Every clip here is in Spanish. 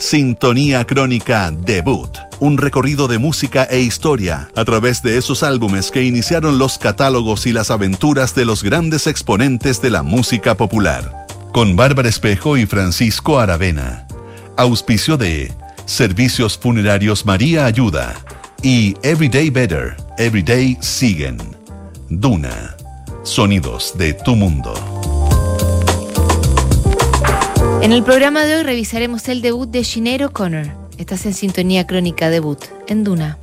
Sintonía Crónica Debut, un recorrido de música e historia a través de esos álbumes que iniciaron los catálogos y las aventuras de los grandes exponentes de la música popular. Con Bárbara Espejo y Francisco Aravena. Auspicio de Servicios Funerarios María Ayuda y Everyday Better, Everyday Siguen. Duna. Sonidos de tu mundo. En el programa de hoy revisaremos el debut de Sinead O'Connor. Estás en sintonía crónica debut en Duna.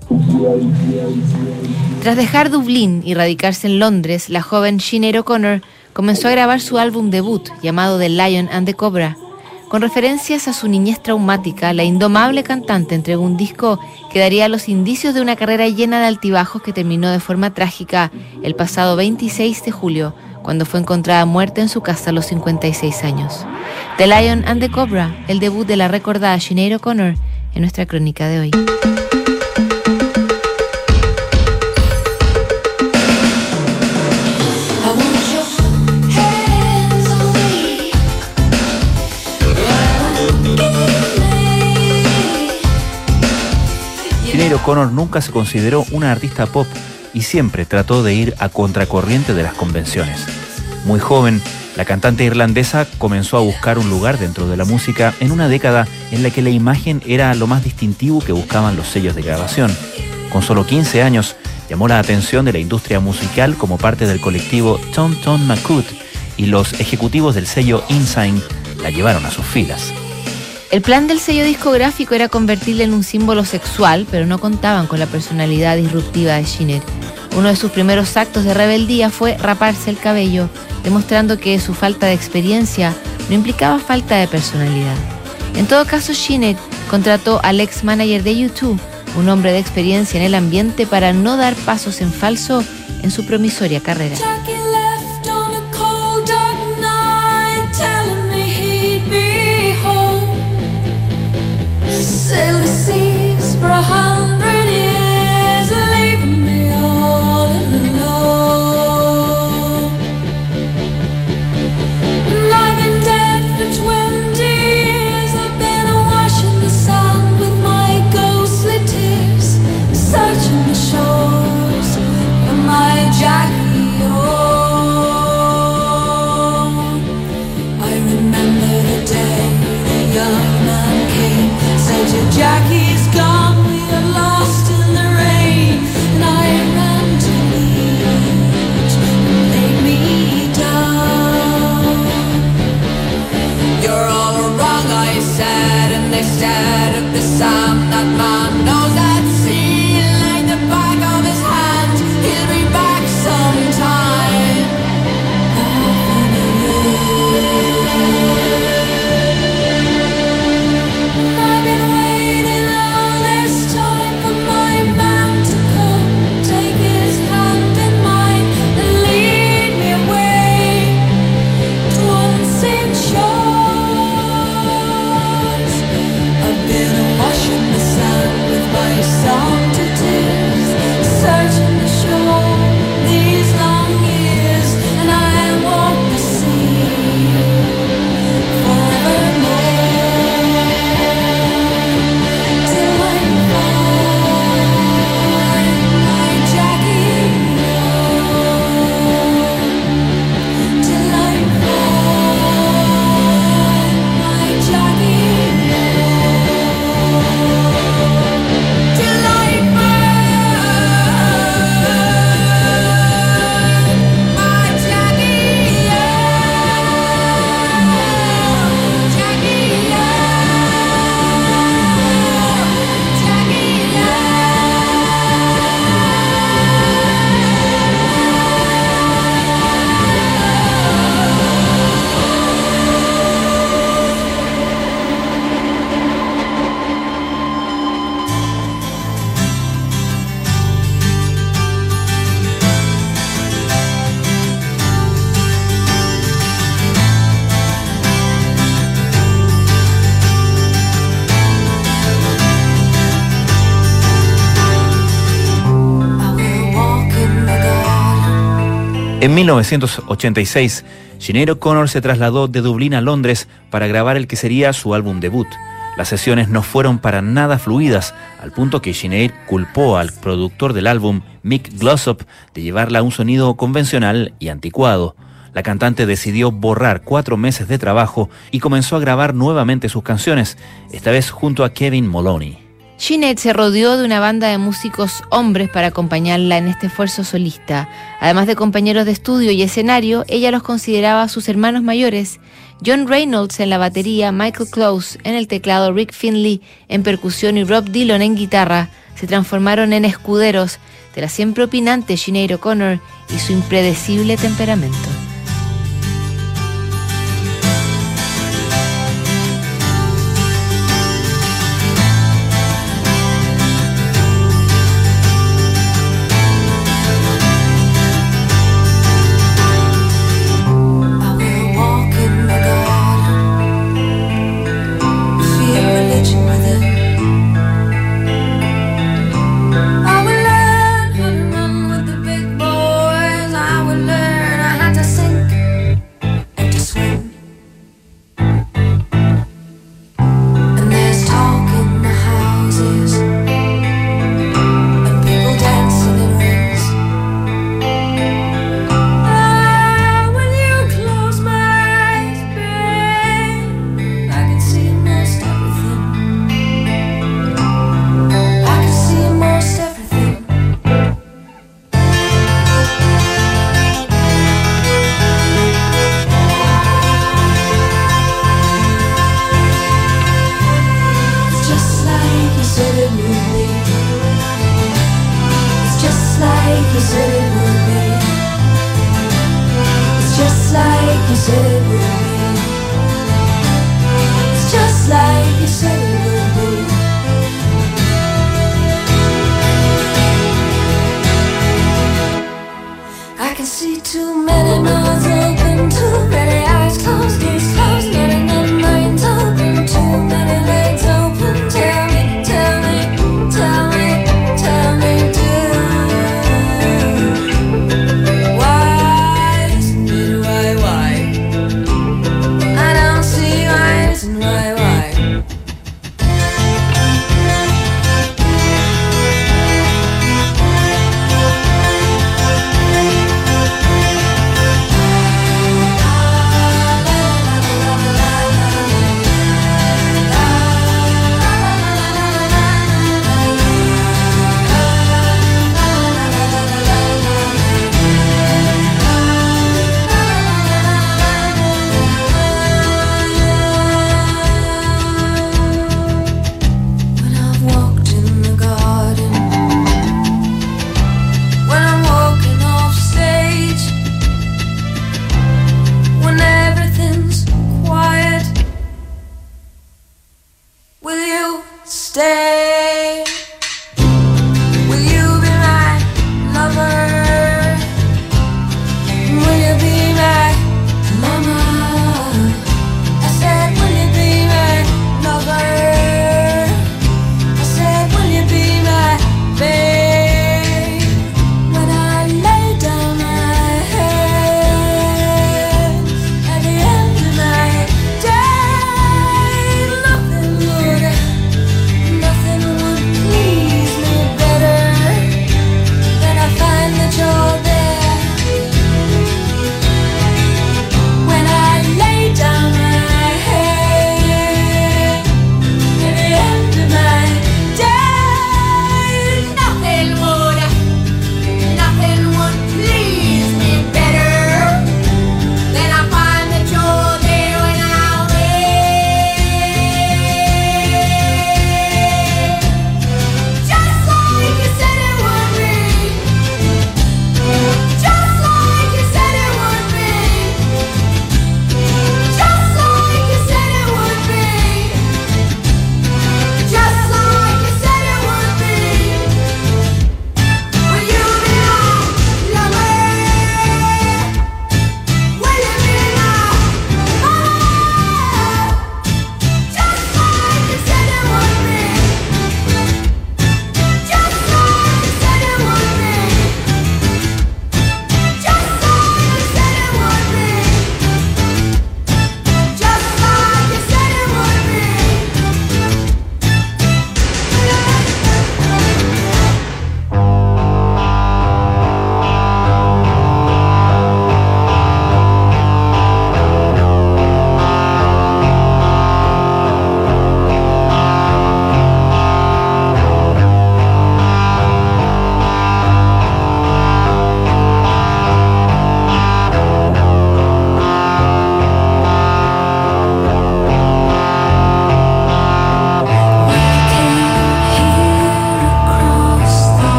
Tras dejar Dublín y radicarse en Londres, la joven Sinead O'Connor comenzó a grabar su álbum debut llamado The Lion and the Cobra con referencias a su niñez traumática, la indomable cantante entregó un disco que daría los indicios de una carrera llena de altibajos que terminó de forma trágica el pasado 26 de julio, cuando fue encontrada muerta en su casa a los 56 años. The Lion and the Cobra, el debut de la recordada Sinead O'Connor en nuestra crónica de hoy. O'Connor nunca se consideró una artista pop y siempre trató de ir a contracorriente de las convenciones. Muy joven, la cantante irlandesa comenzó a buscar un lugar dentro de la música en una década en la que la imagen era lo más distintivo que buscaban los sellos de grabación. Con solo 15 años, llamó la atención de la industria musical como parte del colectivo Tom Tom McCoot y los ejecutivos del sello InSign la llevaron a sus filas. El plan del sello discográfico era convertirla en un símbolo sexual, pero no contaban con la personalidad disruptiva de Shinner. Uno de sus primeros actos de rebeldía fue raparse el cabello, demostrando que su falta de experiencia no implicaba falta de personalidad. En todo caso, Shinner contrató al ex manager de YouTube, un hombre de experiencia en el ambiente, para no dar pasos en falso en su promisoria carrera. 1986, Sinead O'Connor se trasladó de Dublín a Londres para grabar el que sería su álbum debut. Las sesiones no fueron para nada fluidas, al punto que Sinead culpó al productor del álbum, Mick Glossop, de llevarla a un sonido convencional y anticuado. La cantante decidió borrar cuatro meses de trabajo y comenzó a grabar nuevamente sus canciones, esta vez junto a Kevin Moloney. Sinead se rodeó de una banda de músicos hombres para acompañarla en este esfuerzo solista. Además de compañeros de estudio y escenario, ella los consideraba sus hermanos mayores. John Reynolds en la batería, Michael Close en el teclado, Rick Finley en percusión y Rob Dillon en guitarra se transformaron en escuderos de la siempre opinante Sinead O'Connor y su impredecible temperamento.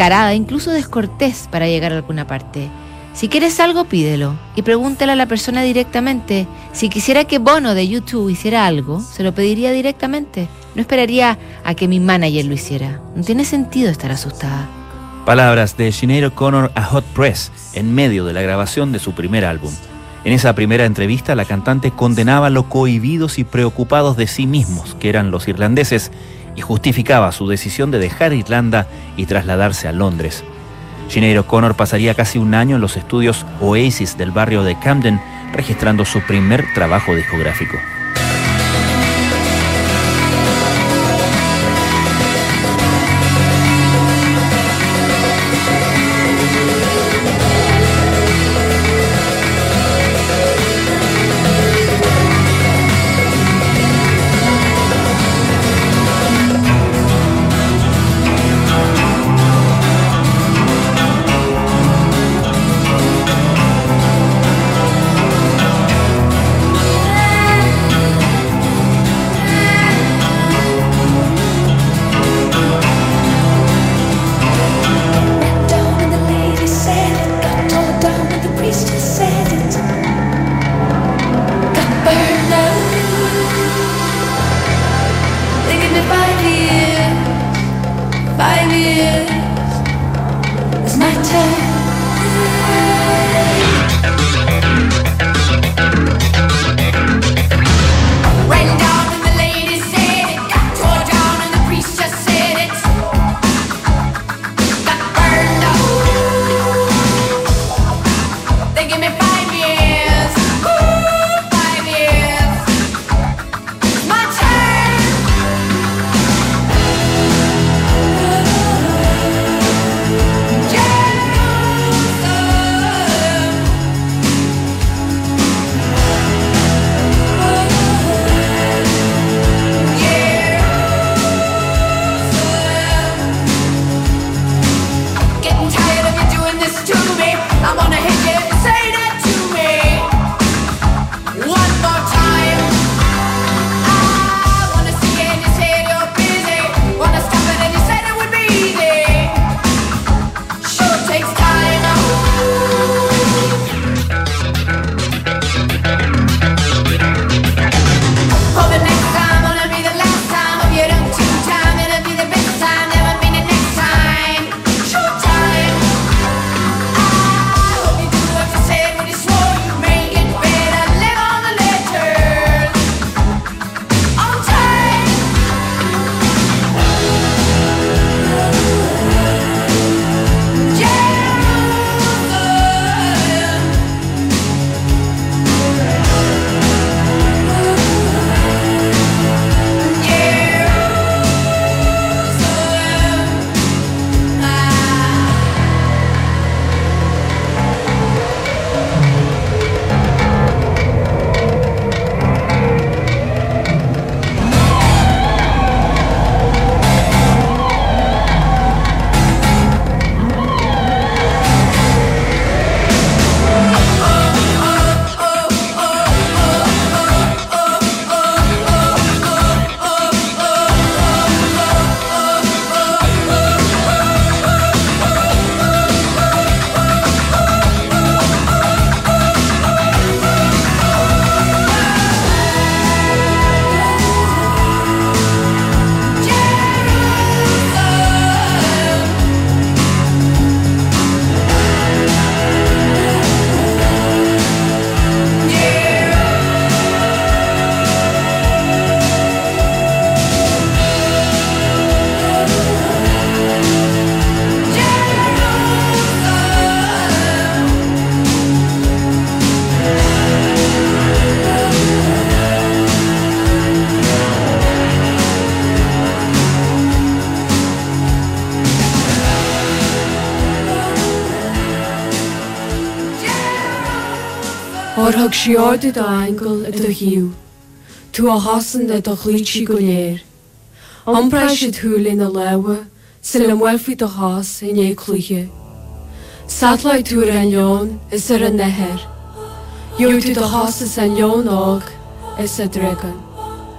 Descarada, incluso descortés para llegar a alguna parte. Si quieres algo, pídelo y pregúntale a la persona directamente. Si quisiera que Bono de YouTube hiciera algo, se lo pediría directamente. No esperaría a que mi manager lo hiciera. No tiene sentido estar asustada. Palabras de Sinead O'Connor a Hot Press en medio de la grabación de su primer álbum. En esa primera entrevista, la cantante condenaba lo cohibidos y preocupados de sí mismos, que eran los irlandeses, y justificaba su decisión de dejar Irlanda y trasladarse a Londres. Sinead O'Connor pasaría casi un año en los estudios Oasis del barrio de Camden, registrando su primer trabajo discográfico.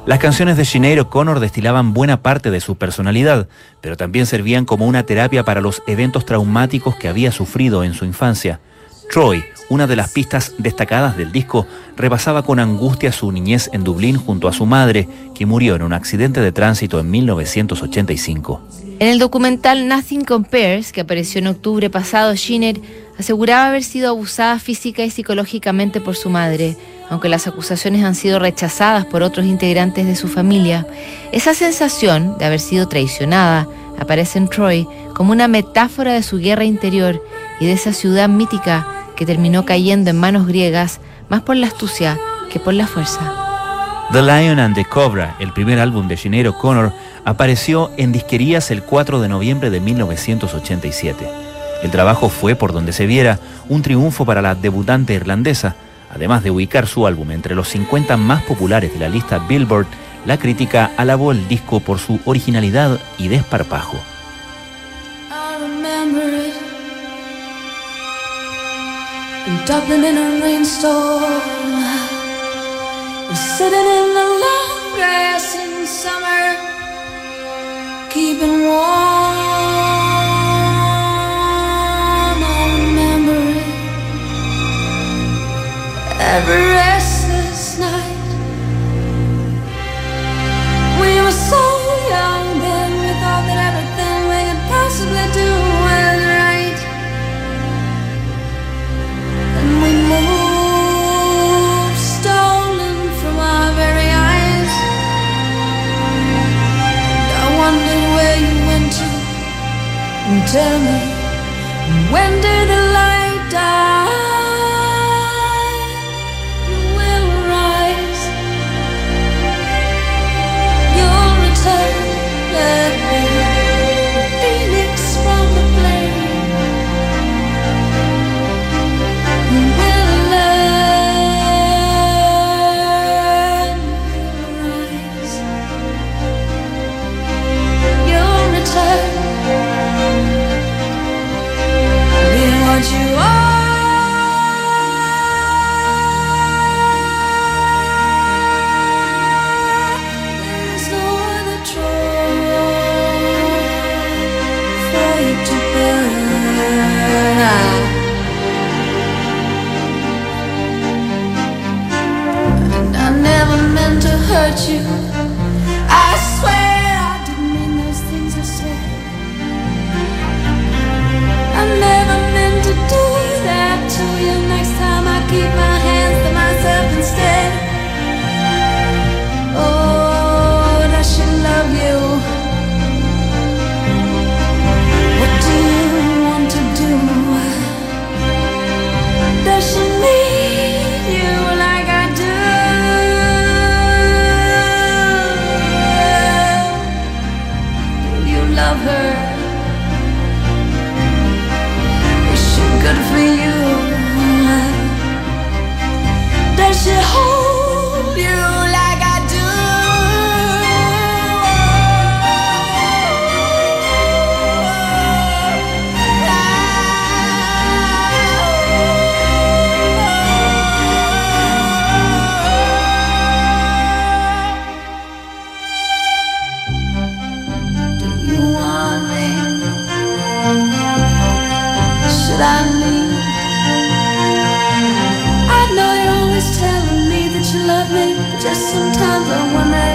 Las canciones de Sinead O'Connor destilaban buena parte de su personalidad, pero también servían como una terapia para los eventos traumáticos que había sufrido en su infancia. Troy, una de las pistas destacadas del disco, repasaba con angustia su niñez en Dublín junto a su madre, que murió en un accidente de tránsito en 1985. En el documental Nothing Compares, que apareció en octubre pasado, Shinner aseguraba haber sido abusada física y psicológicamente por su madre, aunque las acusaciones han sido rechazadas por otros integrantes de su familia. Esa sensación de haber sido traicionada aparece en Troy como una metáfora de su guerra interior y de esa ciudad mítica que terminó cayendo en manos griegas más por la astucia que por la fuerza. The Lion and the Cobra, el primer álbum de Sinead O'Connor, apareció en disquerías el 4 de noviembre de 1987. El trabajo fue, por donde se viera, un triunfo para la debutante irlandesa. Además de ubicar su álbum entre los 50 más populares de la lista Billboard, la crítica alabó el disco por su originalidad y desparpajo. sitting tell me when did the Sometimes I wonder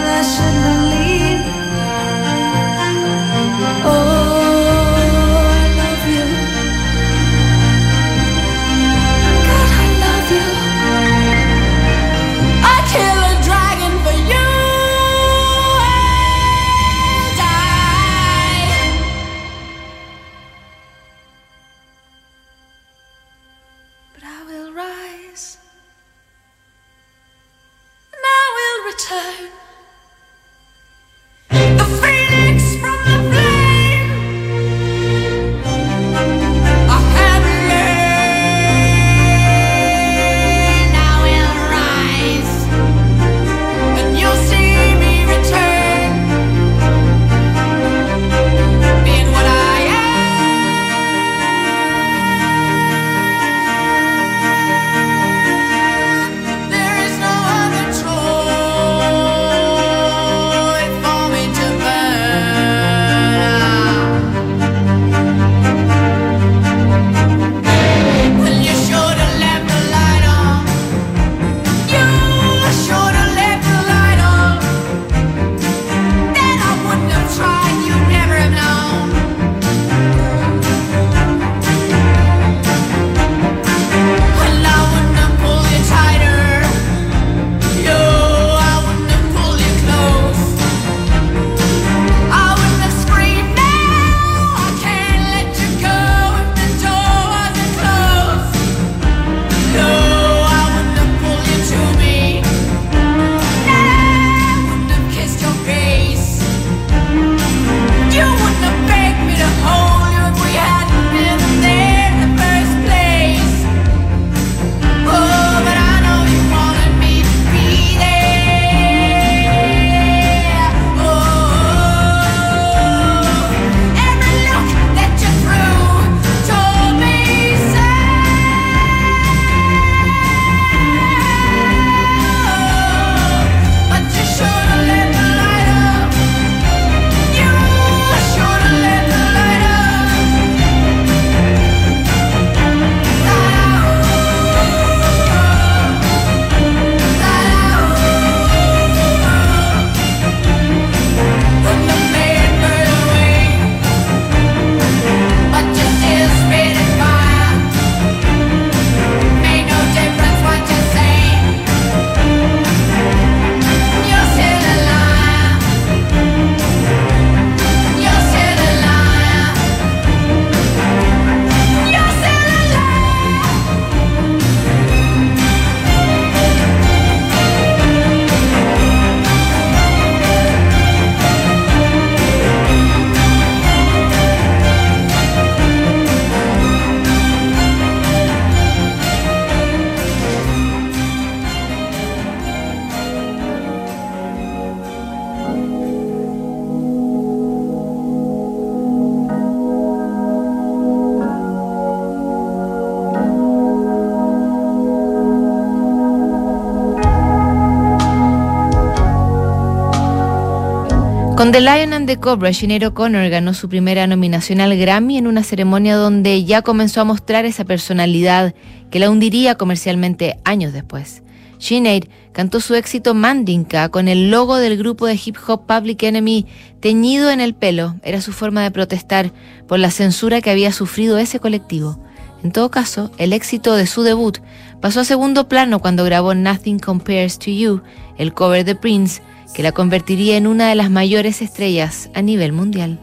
Con The Lion and the Cobra, Sinead O'Connor ganó su primera nominación al Grammy en una ceremonia donde ya comenzó a mostrar esa personalidad que la hundiría comercialmente años después. Sinead cantó su éxito Mandinka con el logo del grupo de hip hop Public Enemy teñido en el pelo. Era su forma de protestar por la censura que había sufrido ese colectivo. En todo caso, el éxito de su debut pasó a segundo plano cuando grabó Nothing Compares to You, el cover de Prince, que la convertiría en una de las mayores estrellas a nivel mundial.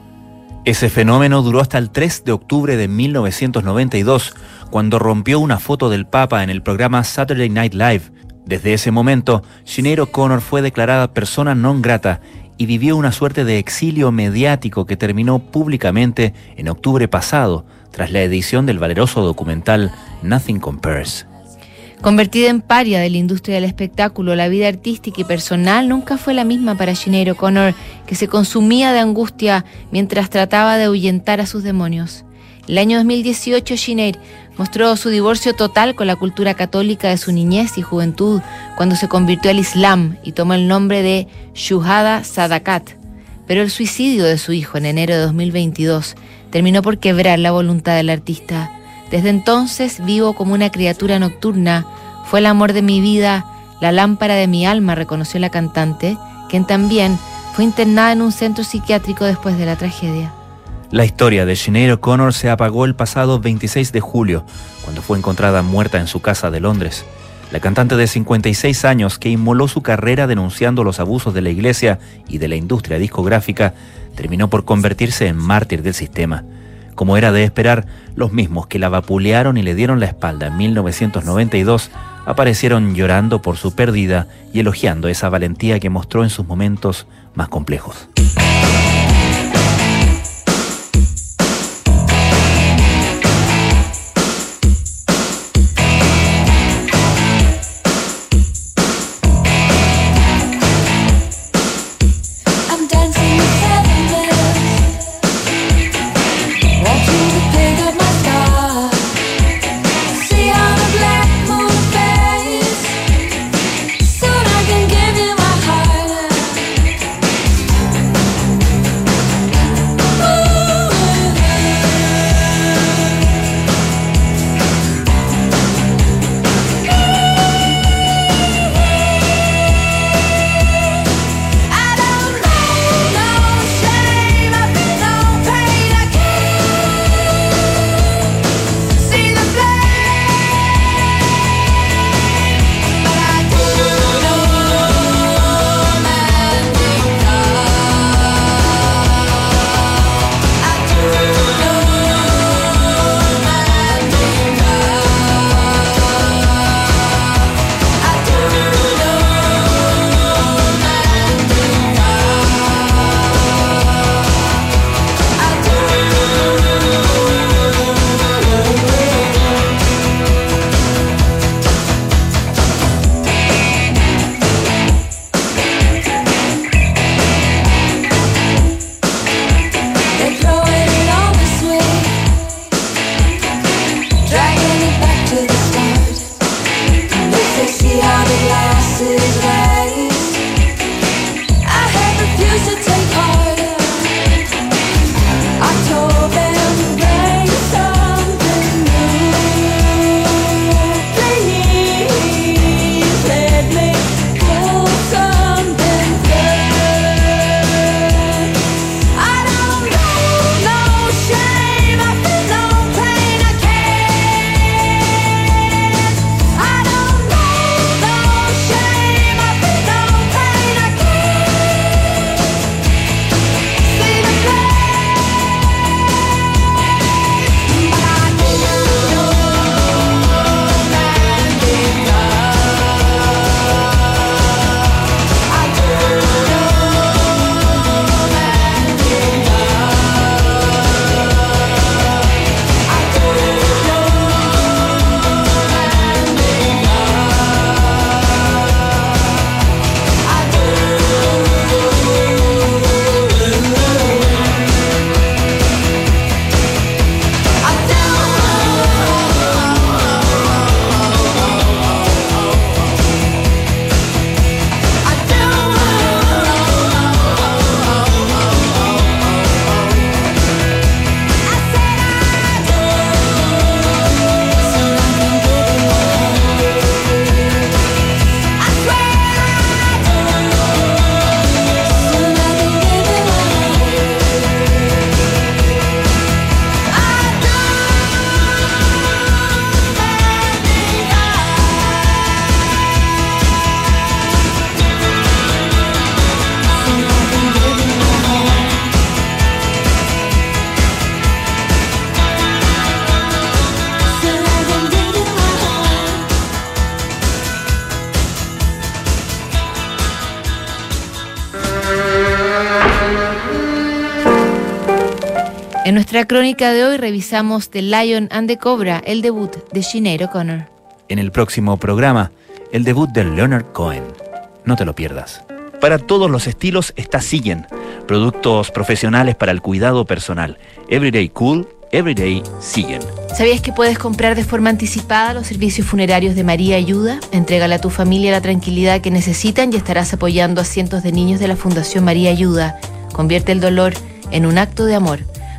Ese fenómeno duró hasta el 3 de octubre de 1992, cuando rompió una foto del Papa en el programa Saturday Night Live. Desde ese momento, Sinead O'Connor fue declarada persona non grata y vivió una suerte de exilio mediático que terminó públicamente en octubre pasado, tras la edición del valeroso documental Nothing Compares. Convertida en paria de la industria del espectáculo, la vida artística y personal nunca fue la misma para Sinead O'Connor, que se consumía de angustia mientras trataba de ahuyentar a sus demonios. El año 2018, Sinead mostró su divorcio total con la cultura católica de su niñez y juventud cuando se convirtió al Islam y tomó el nombre de Shuhada Sadakat. Pero el suicidio de su hijo en enero de 2022 terminó por quebrar la voluntad del artista. Desde entonces vivo como una criatura nocturna. Fue el amor de mi vida, la lámpara de mi alma, reconoció la cantante, quien también fue internada en un centro psiquiátrico después de la tragedia. La historia de Sinead O'Connor se apagó el pasado 26 de julio, cuando fue encontrada muerta en su casa de Londres. La cantante de 56 años, que inmoló su carrera denunciando los abusos de la iglesia y de la industria discográfica, terminó por convertirse en mártir del sistema. Como era de esperar, los mismos que la vapulearon y le dieron la espalda en 1992 aparecieron llorando por su pérdida y elogiando esa valentía que mostró en sus momentos más complejos. passes by. Nuestra crónica de hoy revisamos The Lion and the Cobra, el debut de Sinead O'Connor. En el próximo programa, el debut de Leonard Cohen. No te lo pierdas. Para todos los estilos está Siguen, productos profesionales para el cuidado personal. Everyday Cool, Everyday Siguen. ¿Sabías que puedes comprar de forma anticipada los servicios funerarios de María Ayuda? Entrégale a tu familia la tranquilidad que necesitan y estarás apoyando a cientos de niños de la Fundación María Ayuda. Convierte el dolor en un acto de amor.